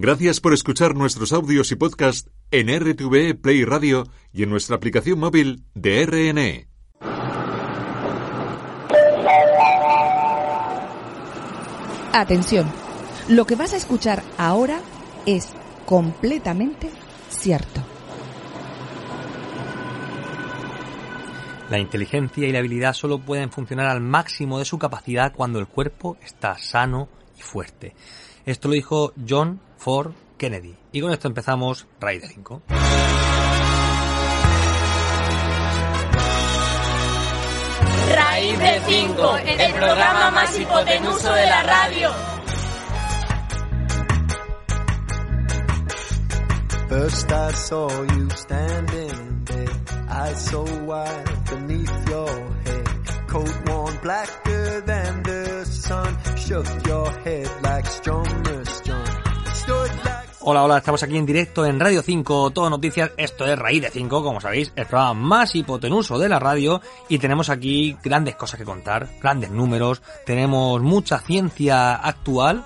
Gracias por escuchar nuestros audios y podcast en RTV Play Radio y en nuestra aplicación móvil de RNE. Atención, lo que vas a escuchar ahora es completamente cierto. La inteligencia y la habilidad solo pueden funcionar al máximo de su capacidad cuando el cuerpo está sano y fuerte. Esto lo dijo John Ford Kennedy. Y con esto empezamos Raíz de 5. Raíz de 5, el programa más hipotenuso de la radio. First I saw you standing there, eyes so wide beneath your head. Coat worn blacker than the Hola, hola, estamos aquí en directo en Radio 5, todo noticias, esto es Raíz de 5, como sabéis, el programa más hipotenuso de la radio. Y tenemos aquí grandes cosas que contar, grandes números, tenemos mucha ciencia actual,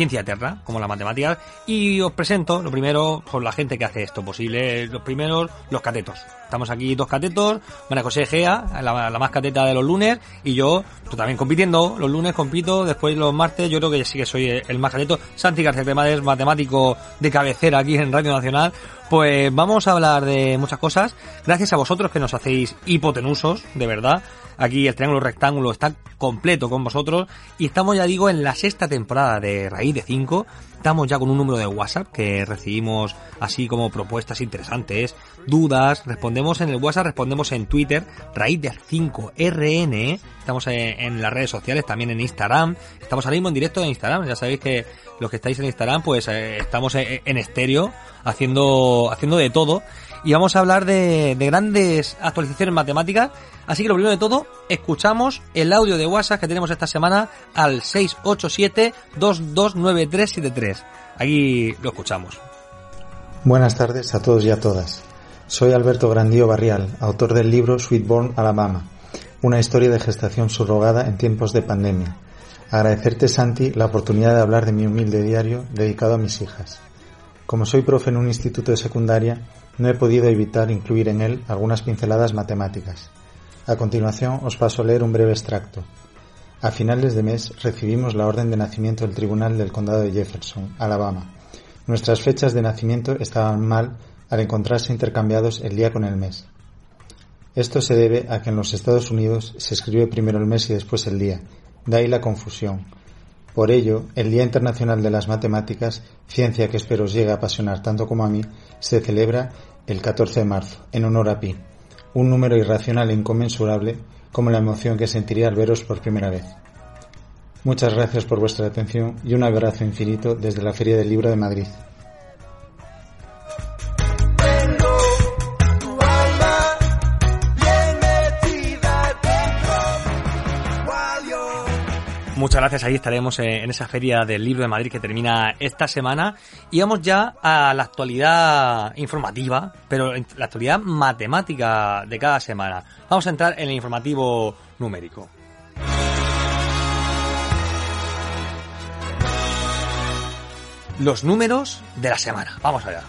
ciencia eterna, como la matemática, y os presento, lo primero, por la gente que hace esto posible, los primeros, los catetos. Estamos aquí dos catetos, María José Gea, la, la más cateta de los lunes, y yo, tú también compitiendo, los lunes compito, después los martes, yo creo que sí que soy el más cateto. Santi García Cremades, matemático de cabecera aquí en Radio Nacional. Pues vamos a hablar de muchas cosas, gracias a vosotros que nos hacéis hipotenusos, de verdad. Aquí el triángulo rectángulo está completo con vosotros y estamos ya digo en la sexta temporada de Raíz de 5. Estamos ya con un número de WhatsApp que recibimos así como propuestas interesantes, dudas, respondemos en el WhatsApp, respondemos en Twitter, Raíz de 5 RN, estamos en, las redes sociales, también en Instagram, estamos ahora mismo en directo en Instagram, ya sabéis que los que estáis en Instagram pues eh, estamos en estéreo haciendo, haciendo de todo y vamos a hablar de, de, grandes actualizaciones matemáticas. Así que lo primero de todo, escuchamos el audio de WhatsApp que tenemos esta semana al 687-229373. Aquí lo escuchamos. Buenas tardes a todos y a todas. Soy Alberto Grandío Barrial, autor del libro Sweetborn Alabama, una historia de gestación subrogada en tiempos de pandemia. Agradecerte, Santi, la oportunidad de hablar de mi humilde diario dedicado a mis hijas. Como soy profe en un instituto de secundaria, no he podido evitar incluir en él algunas pinceladas matemáticas. A continuación os paso a leer un breve extracto. A finales de mes recibimos la orden de nacimiento del Tribunal del Condado de Jefferson, Alabama. Nuestras fechas de nacimiento estaban mal al encontrarse intercambiados el día con el mes. Esto se debe a que en los Estados Unidos se escribe primero el mes y después el día, de ahí la confusión. Por ello, el Día Internacional de las Matemáticas, ciencia que espero os llegue a apasionar tanto como a mí, se celebra el 14 de marzo, en honor a Pi, un número irracional e inconmensurable como la emoción que sentiría al veros por primera vez. Muchas gracias por vuestra atención y un abrazo infinito desde la Feria del Libro de Madrid. Muchas gracias, ahí estaremos en esa feria del libro de Madrid que termina esta semana. Y vamos ya a la actualidad informativa, pero la actualidad matemática de cada semana. Vamos a entrar en el informativo numérico. Los números de la semana. Vamos allá.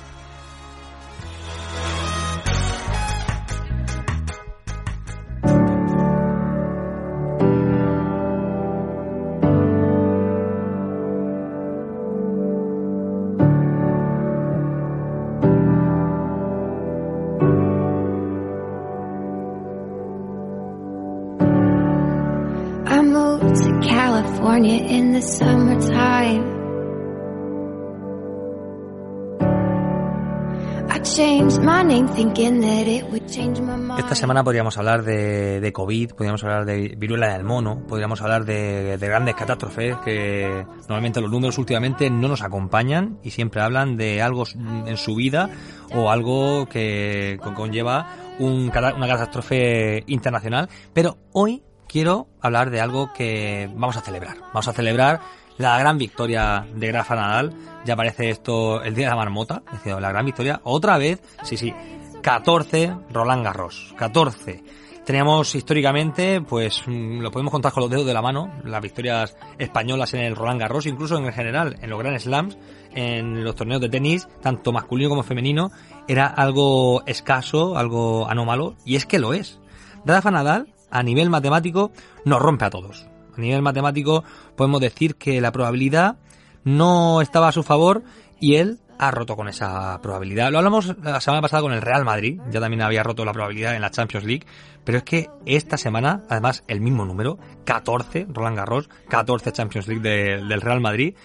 Esta semana podríamos hablar de, COVID, podríamos hablar de viruela del mono, podríamos hablar de, de, grandes catástrofes que normalmente los números últimamente no nos acompañan y siempre hablan de algo en su vida o algo que conlleva un, una catástrofe internacional. Pero hoy quiero hablar de algo que vamos a celebrar. Vamos a celebrar la gran victoria de Rafa Nadal. Ya parece esto el día de la marmota. La gran victoria. Otra vez, sí, sí. 14 Roland Garros. 14. Teníamos históricamente, pues mm, lo podemos contar con los dedos de la mano, las victorias españolas en el Roland Garros, incluso en general, en los Grand Slams, en los torneos de tenis, tanto masculino como femenino, era algo escaso, algo anómalo, y es que lo es. Rafa Nadal, a nivel matemático, nos rompe a todos. A nivel matemático podemos decir que la probabilidad no estaba a su favor y él ha roto con esa probabilidad. Lo hablamos la semana pasada con el Real Madrid, ya también había roto la probabilidad en la Champions League, pero es que esta semana, además, el mismo número, 14, Roland Garros, 14 Champions League del Real Madrid,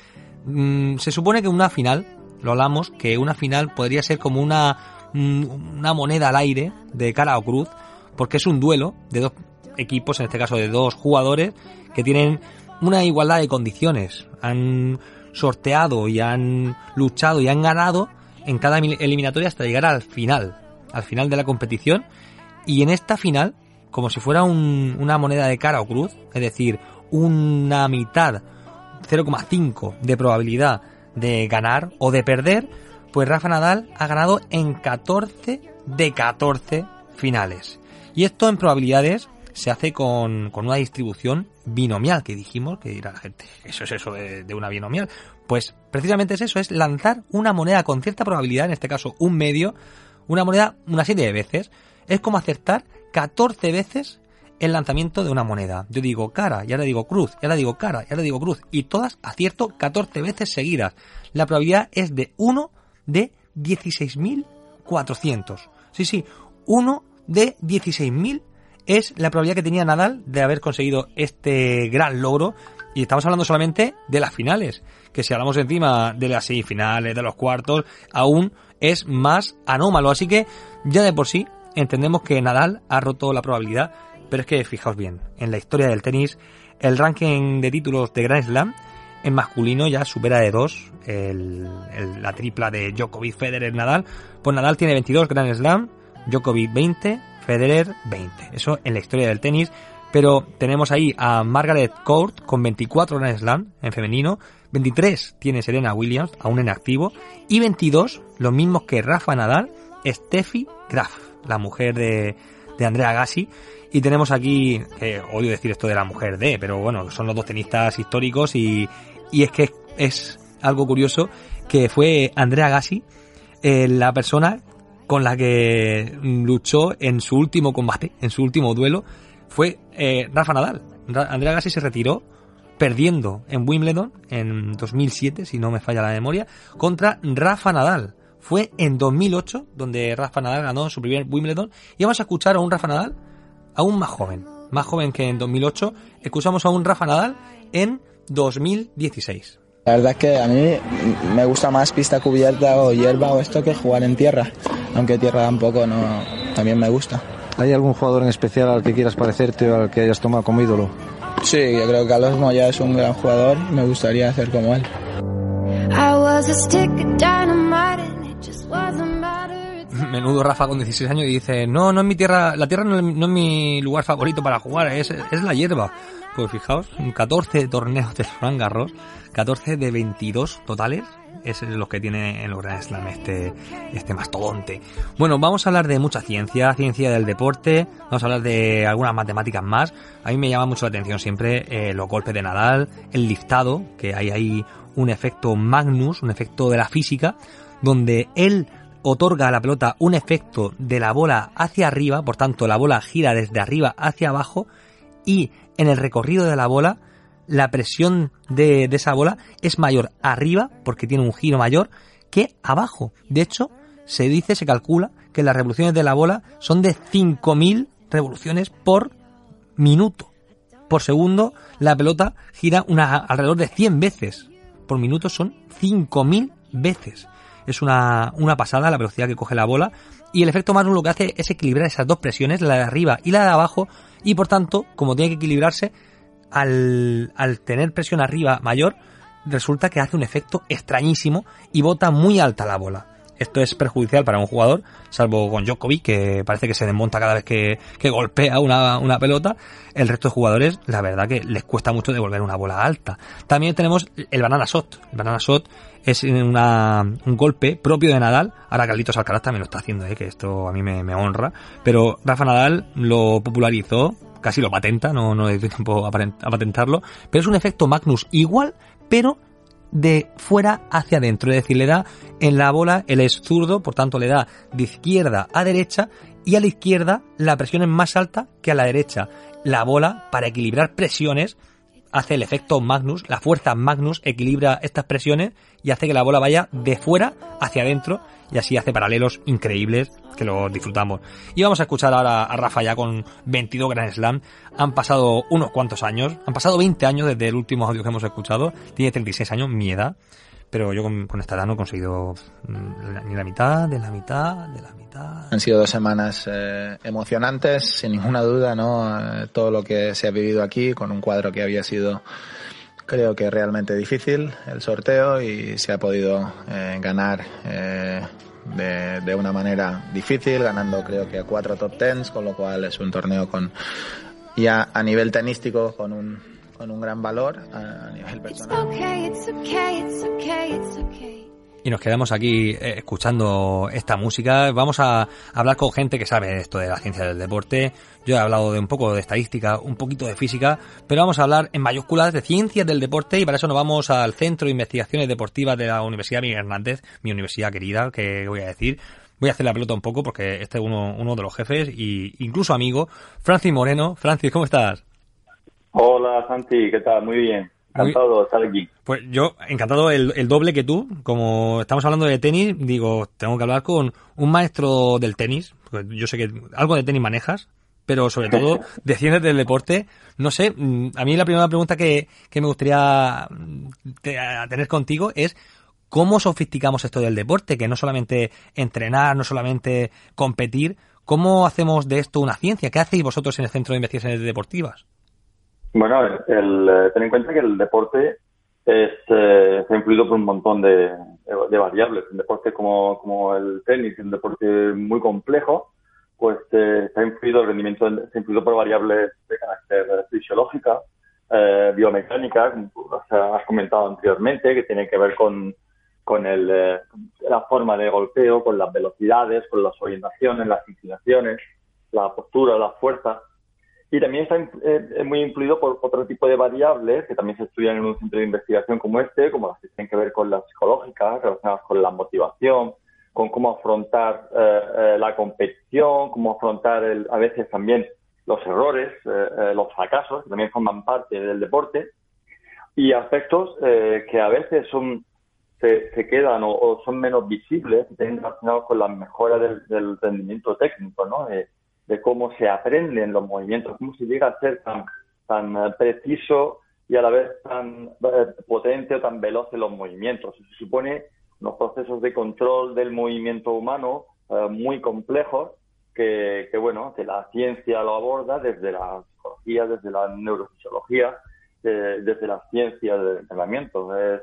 mm, se supone que una final, lo hablamos, que una final podría ser como una, mm, una moneda al aire de cara o cruz, porque es un duelo de dos equipos, en este caso de dos jugadores, que tienen una igualdad de condiciones. Han sorteado y han luchado y han ganado en cada eliminatoria hasta llegar al final, al final de la competición. Y en esta final, como si fuera una moneda de cara o cruz, es decir, una mitad, 0,5 de probabilidad de ganar o de perder, pues Rafa Nadal ha ganado en 14 de 14 finales. Y esto en probabilidades se hace con, con una distribución binomial que dijimos, que dirá la gente, eso es eso de, de, una binomial. Pues precisamente es eso, es lanzar una moneda con cierta probabilidad, en este caso un medio, una moneda una serie de veces. Es como acertar 14 veces el lanzamiento de una moneda. Yo digo cara, y ahora digo cruz, y ahora digo cara, y ahora digo cruz, y todas acierto 14 veces seguidas. La probabilidad es de 1 de 16.400. Sí, sí, 1 de 16.400 es la probabilidad que tenía Nadal de haber conseguido este gran logro. Y estamos hablando solamente de las finales, que si hablamos encima de las semifinales, de los cuartos, aún es más anómalo. Así que ya de por sí entendemos que Nadal ha roto la probabilidad, pero es que fijaos bien, en la historia del tenis, el ranking de títulos de Grand Slam en masculino ya supera de dos la tripla de Djokovic, Federer, Nadal. Pues Nadal tiene 22 Grand Slam, Djokovic 20, Federer 20. Eso en la historia del tenis. Pero tenemos ahí a Margaret Court con 24 Grand Slam en femenino. 23 tiene Serena Williams, aún en activo. Y 22, los mismos que Rafa Nadal, Steffi Graf, la mujer de, de Andrea Gassi. Y tenemos aquí, eh, odio decir esto de la mujer de, pero bueno, son los dos tenistas históricos y, y es que es algo curioso que fue Andrea Gassi eh, la persona con la que luchó en su último combate, en su último duelo, fue eh, Rafa Nadal. Andrea Gassi se retiró perdiendo en Wimbledon en 2007, si no me falla la memoria, contra Rafa Nadal. Fue en 2008 donde Rafa Nadal ganó su primer Wimbledon y vamos a escuchar a un Rafa Nadal aún más joven, más joven que en 2008. Escuchamos a un Rafa Nadal en 2016. La verdad es que a mí me gusta más pista cubierta o hierba o esto que jugar en tierra, aunque tierra tampoco no, también me gusta. ¿Hay algún jugador en especial al que quieras parecerte o al que hayas tomado como ídolo? Sí, yo creo que Carlos Moya es un gran jugador y me gustaría ser como él. Menudo Rafa con 16 años y dice, no, no es mi tierra, la tierra no es, mi lugar favorito para jugar, es, es la hierba. Pues fijaos, 14 torneos de Roland Garros, 14 de 22 totales, es lo que tiene en los Grand Slam este, este mastodonte. Bueno, vamos a hablar de mucha ciencia, ciencia del deporte, vamos a hablar de algunas matemáticas más. A mí me llama mucho la atención siempre eh, los golpes de Nadal, el liftado, que hay ahí un efecto Magnus, un efecto de la física, donde él otorga a la pelota un efecto de la bola hacia arriba, por tanto la bola gira desde arriba hacia abajo y en el recorrido de la bola, la presión de, esa bola es mayor arriba, porque tiene un giro mayor, que abajo. De hecho, se dice, se calcula, que las revoluciones de la bola son de 5.000 revoluciones por minuto. Por segundo, la pelota gira una, alrededor de 100 veces. Por minuto son 5.000 veces. Es una, una pasada la velocidad que coge la bola. Y el efecto Magnus lo que hace es equilibrar esas dos presiones, la de arriba y la de abajo, y por tanto, como tiene que equilibrarse, al, al tener presión arriba mayor, resulta que hace un efecto extrañísimo y bota muy alta la bola. esto es perjudicial para un jugador, salvo con Djokovic, que parece que se desmonta cada vez que, que golpea una, una, pelota. El resto de jugadores, la verdad que les cuesta mucho devolver una bola alta. También tenemos el banana shot. El banana shot es una, un golpe propio de Nadal. Ahora Carlitos Alcaraz también lo está haciendo, ¿eh? que esto a mí me, me honra. Pero Rafa Nadal lo popularizó casi lo patenta, no, no le dio tiempo a patentarlo, pero es un efecto Magnus igual, pero de fuera hacia adentro, es decir, le da en la bola, él es zurdo, por tanto le da de izquierda a derecha y a la izquierda la presión es más alta que a la derecha. La bola, para equilibrar presiones, hace el efecto Magnus, la fuerza Magnus equilibra estas presiones y hace que la bola vaya de fuera hacia adentro y así hace paralelos increíbles que lo disfrutamos. Y vamos a escuchar ahora a Rafa ya con 22 Grand Slam. Han pasado unos cuantos años, han pasado 20 años desde el último audio que hemos escuchado. Tiene 36 años, mi edad. Pero yo con, esta edad no he conseguido mm, ni la mitad, de la mitad, de la mitad. Han sido dos semanas eh, emocionantes, sin ninguna duda, ¿no? Eh, todo lo que se ha vivido aquí con un cuadro que había sido creo que realmente difícil el sorteo y se ha podido eh, ganar eh, de, de, una manera difícil, ganando creo que a cuatro top tens, con lo cual es un torneo con ya a nivel tenístico con un, con un gran valor a, a nivel personal. y nos quedamos aquí eh, escuchando esta música. Vamos a hablar con gente que sabe esto de la ciencia del deporte. Yo he hablado de un poco de estadística, un poquito de física, pero vamos a hablar en mayúsculas de ciencias del deporte y para eso nos vamos al Centro de Investigaciones Deportivas de la Universidad Miguel Hernández, mi universidad querida, que voy a decir. Voy a hacer la pelota un poco porque este es uno, uno de los jefes y incluso amigo, Francis Moreno. Francis, ¿cómo estás? Hola, Santi, ¿qué tal? Muy bien. Encantado de estar aquí. Pues yo, encantado el, el, doble que tú. Como estamos hablando de tenis, digo, tengo que hablar con un maestro del tenis. Porque yo sé que algo de tenis manejas pero sobre todo de ciencias del deporte. No sé, mm, a mí la primera pregunta que, que me gustaría mm, tener contigo es cómo sofisticamos esto del deporte, que no solamente entrenar, no solamente competir, ¿cómo hacemos de esto una ciencia? ¿Qué hacéis vosotros en el Centro de Investigaciones Deportivas? Bueno, el, eh, ten en cuenta que el deporte es, eh, está influido por un montón de, variables. Un deporte como, como el tenis, un deporte muy complejo, pues eh, está influido el rendimiento, está influido por variables de carácter fisiológica, eh, biomecánica, como has comentado anteriormente, que tiene que ver con, con el, eh, la forma de golpeo, con las velocidades, con las orientaciones, las inclinaciones, la postura, la fuerza. Y también está eh, muy influido por otro tipo de variables que también se estudian en un centro de investigación como este, como las que tienen que ver con las psicológicas, relacionadas con la motivación, con cómo afrontar eh, eh, la competición, cómo afrontar el, a veces también los errores, eh, los fracasos, que también forman parte del deporte, y aspectos que a veces son se, se quedan o, son menos visibles, están relacionados con la mejora del, rendimiento técnico, ¿no? De, cómo se aprenden los movimientos, cómo se llega a ser tan, tan preciso y a la vez tan potente o tan veloz en los movimientos. Se supone unos procesos de control del movimiento humano eh, muy complejos que, que, bueno, que la ciencia lo aborda desde la psicología, desde la neurofisiología, desde la ciencia del entrenamiento. Es,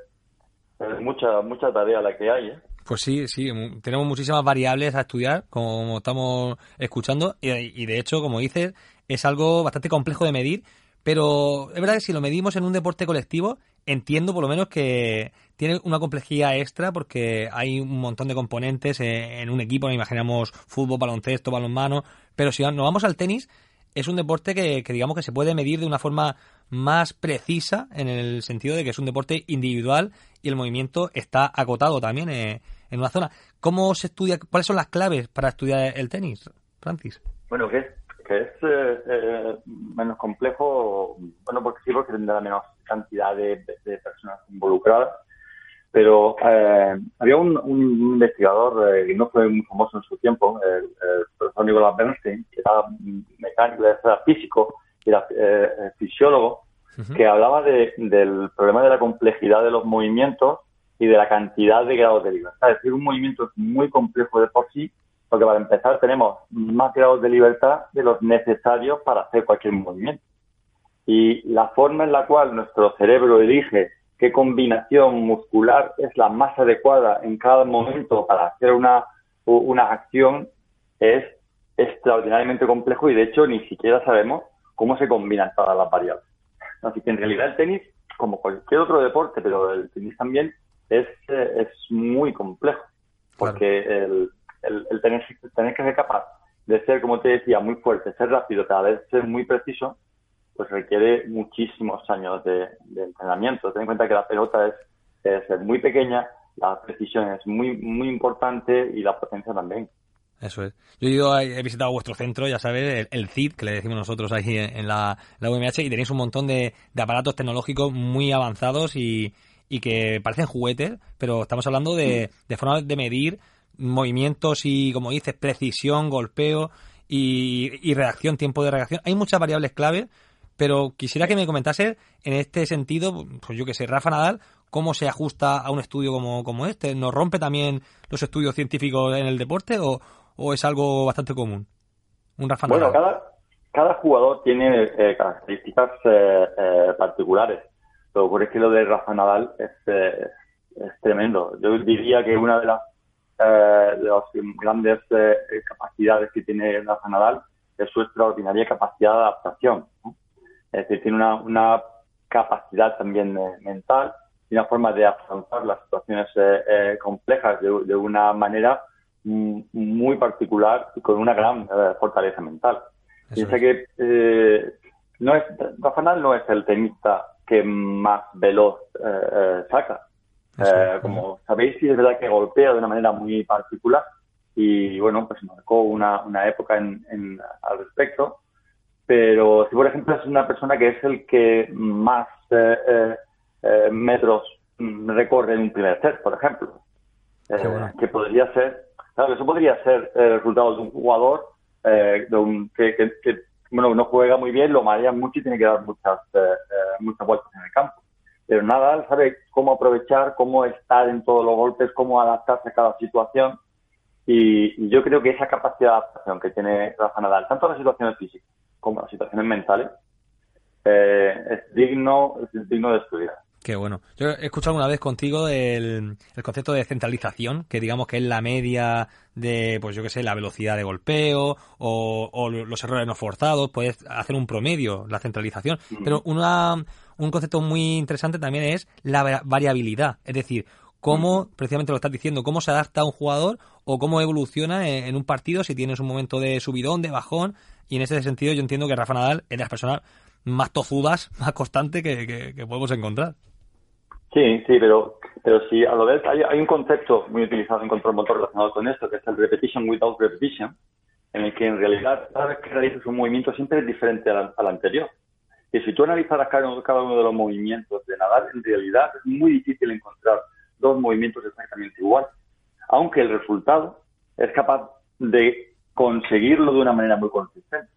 es, mucha, mucha tarea la que hay. Pues sí, sí, tenemos muchísimas variables a estudiar, como estamos escuchando, y, de hecho, como dices, es algo bastante complejo de medir, pero es verdad que si lo medimos en un deporte colectivo, entiendo por lo menos que tiene una complejidad extra porque hay un montón de componentes en un equipo, nos imaginamos fútbol, baloncesto, balonmano, pero si nos vamos al tenis, es un deporte que, digamos que se puede medir de una forma más precisa en el sentido de que es un deporte individual y el movimiento está acotado también eh, en una zona. ¿Cómo se estudia? ¿Cuáles son las claves para estudiar el tenis, Francis? Bueno, que que es eh, eh, menos complejo, bueno, porque sí, porque tendrá menos cantidad de, de personas involucradas, pero eh, había un, un investigador eh, que no fue muy famoso en su tiempo, el, el profesor Nicolás Bernstein, que era mecánico, era físico, era eh, fisiólogo, que hablaba de, del problema de la complejidad de los movimientos y de la cantidad de grados de libertad. Es decir, un movimiento es muy complejo de por sí, porque para empezar tenemos más grados de libertad de los necesarios para hacer cualquier movimiento. Y la forma en la cual nuestro cerebro elige qué combinación muscular es la más adecuada en cada momento para hacer una, una acción es extraordinariamente complejo y de hecho ni siquiera sabemos cómo se combinan todas las variables. Así que en realidad el tenis, como cualquier otro deporte, pero el tenis también, es, eh, es muy complejo. Porque el, el, tener, tener que ser capaz de ser, como te decía, muy fuerte, ser rápido, cada vez ser muy preciso, pues requiere muchísimos años de, entrenamiento. Ten en cuenta que la pelota es, es, muy pequeña, la precisión es muy, muy importante y la potencia también. Eso es. Yo he, ido, he visitado vuestro centro, ya sabes, el, CID, que le decimos nosotros ahí en, la, UMH, y tenéis un montón de, aparatos tecnológicos muy avanzados y, y, que parecen juguetes, pero estamos hablando de, de formas de medir movimientos y, como dices, precisión, golpeo y, y reacción, tiempo de reacción. Hay muchas variables clave pero quisiera que me comentase en este sentido, pues yo que sé, Rafa Nadal, cómo se ajusta a un estudio como, como este. ¿Nos rompe también los estudios científicos en el deporte o, o es algo bastante común? Un Rafa Nadal. Bueno, cada, cada jugador tiene eh, características eh, eh, particulares. Lo que ocurre es que lo de Rafa Nadal es, es tremendo. Yo diría que una de las, de las grandes capacidades que tiene Rafa Nadal es su extraordinaria capacidad de adaptación. Es decir, tiene una, una capacidad también eh, mental y una forma de afrontar las situaciones eh, eh, complejas de, una manera mm, muy particular y con una gran fortaleza mental. Piensa que no es, Rafa no es el tenista que más veloz saca. como sabéis, sí es verdad que golpea de una manera muy particular y bueno, pues marcó una, una época en, en, al respecto. Pero si por ejemplo es una persona que es el que más eh, eh, eh metros mm, recorre en un primer set, por ejemplo, eh, que podría ser, claro, eso podría ser el resultado de un jugador de un, que, que, bueno, no juega muy bien, lo marea mucho y tiene que dar muchas, muchas vueltas en el campo. Pero nada, sabe cómo aprovechar, cómo estar en todos los golpes, cómo adaptarse a cada situación. Y, yo creo que esa capacidad de adaptación que tiene Rafa Nadal, tanto en las situaciones físicas como las situaciones mentales, eh, es digno es digno de estudiar. Qué bueno. Yo he escuchado alguna vez contigo el, el, concepto de centralización, que digamos que es la media de, pues yo qué sé, la velocidad de golpeo o, o los errores no forzados. Puedes hacer un promedio, la centralización. Pero una, un concepto muy interesante también es la variabilidad. Es decir, cómo, precisamente lo estás diciendo, cómo se adapta un jugador o cómo evoluciona en, un partido si tienes un momento de subidón, de bajón, y en ese sentido yo entiendo que Rafa Nadal es de las personas más tozudas, más constantes que, podemos encontrar. Sí, sí, pero, pero sí, a lo vez hay, hay un concepto muy utilizado en control motor relacionado con esto, que es el repetition without repetition, en el que en realidad cada vez que realizas un movimiento siempre es diferente al, anterior. Y si tú analizaras cada uno, cada uno de los movimientos de Nadal, en realidad es muy difícil encontrar dos movimientos exactamente iguales, aunque el resultado es capaz de conseguirlo de una manera muy consistente.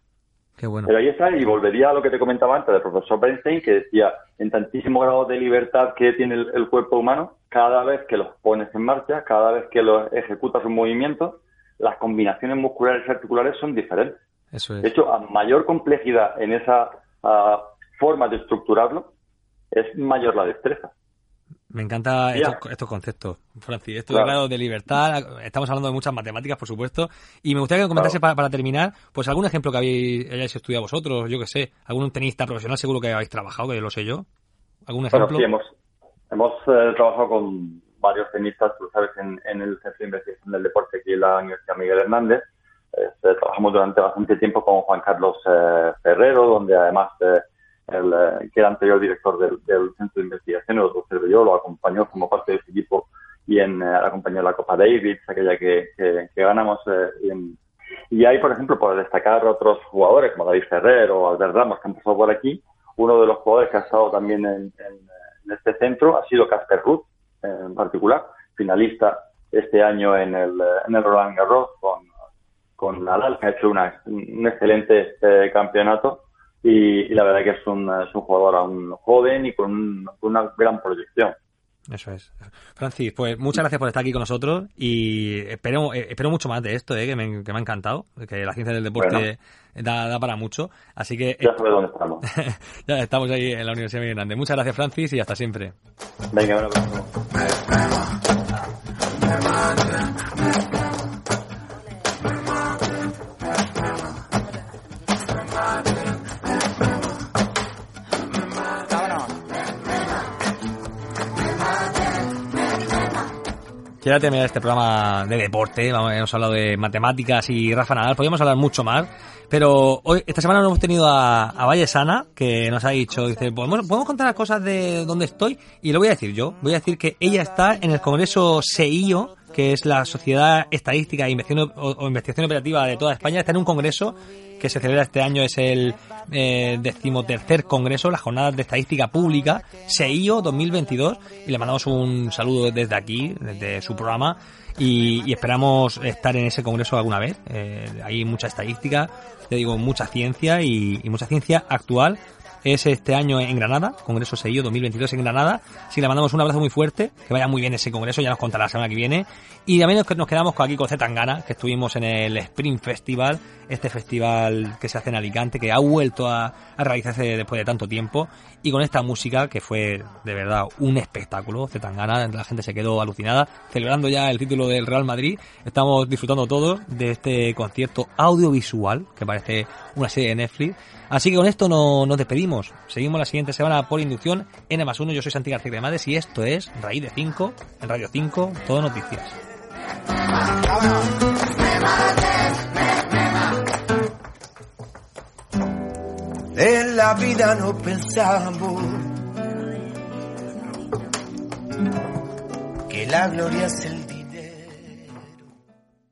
Qué bueno. Pero ahí está, y volvería a lo que te comentaba antes del profesor Bernstein, que decía, en tantísimo grado de libertad que tiene el, cuerpo humano, cada vez que los pones en marcha, cada vez que los ejecutas un movimiento, las combinaciones musculares y articulares son diferentes. Eso es. De hecho, a mayor complejidad en esa ah, forma de estructurarlo, es mayor la destreza. Me encantan estos, conceptos, Francis. Esto claro. de libertad, estamos hablando de muchas matemáticas, por supuesto, y me gustaría que comentase para, terminar, pues algún ejemplo que habéis, hayáis estudiado vosotros, yo que sé, algún tenista profesional seguro que habéis trabajado, que lo sé yo. ¿Algún ejemplo? Bueno, sí, hemos, hemos eh, trabajado con varios tenistas, tú sabes, en, el Centro de Investigación del Deporte aquí en la Universidad Miguel Hernández. Este, trabajamos durante bastante tiempo con Juan Carlos eh, Ferrero, donde además... Eh, el, eh, que era anterior director del, Centro de Investigación, lo observé lo acompañó como parte de ese equipo y en, eh, acompañó la Copa Davis, aquella que, que, ganamos. Eh, y hay, por ejemplo, por destacar otros jugadores como David Ferrer o Albert Ramos que han pasado por aquí. Uno de los jugadores que ha estado también en, este centro ha sido Casper Ruth, en particular, finalista este año en el, en el Roland Garros con, con Nadal, que ha hecho una, un excelente campeonato y, la verdad que es un, es un jugador aún joven y con, una gran proyección. Eso es. Francis, pues muchas gracias por estar aquí con nosotros y espero, eh, espero mucho más de esto, eh, que, me, que me ha encantado, que la ciencia del deporte da, da, para mucho. Así que... Ya sabes dónde estamos. ya estamos ahí en la Universidad Miguel Grande. Muchas gracias, Francis, y hasta siempre. Venga, un abrazo. Quiero terminar este programa de deporte. Hemos hablado de matemáticas y Rafa Nadal. Podríamos hablar mucho más. Pero hoy, esta semana hemos tenido a, a Valle Sana, que nos ha dicho, dice, ¿podemos, podemos contar las cosas de dónde estoy? Y lo voy a decir yo. Voy a decir que ella está en el Congreso SEIO, que es la Sociedad Estadística e Investigación, o, Investigación Operativa de toda España. Está en un congreso que se celebra este año, es el eh, decimotercer congreso, las jornadas de estadística pública, SEIO 2022, y le mandamos un saludo desde aquí, desde su programa, y, esperamos estar en ese congreso alguna vez. Eh, hay mucha estadística, te digo, mucha ciencia y mucha ciencia actual es este año en Granada, Congreso SEIO 2022 en Granada. Así le mandamos un abrazo muy fuerte, que vaya muy bien ese congreso, ya nos contará la semana que viene. Y también nos quedamos aquí con Zetangana, que estuvimos en el Spring Festival, este festival que se hace en Alicante, que ha vuelto a, a realizarse después de tanto tiempo. Y con esta música, que fue de verdad un espectáculo, Zetangana, la gente se quedó alucinada, celebrando ya el título del Real Madrid. Estamos disfrutando todos de este concierto audiovisual, que parece una serie de Netflix. Así que con esto no, nos despedimos. Seguimos la siguiente semana por inducción en más 1. Yo soy Santi García de Mades y esto es Raíz de 5 en Radio 5, todo noticias. En la vida no pensamos que la gloria es el.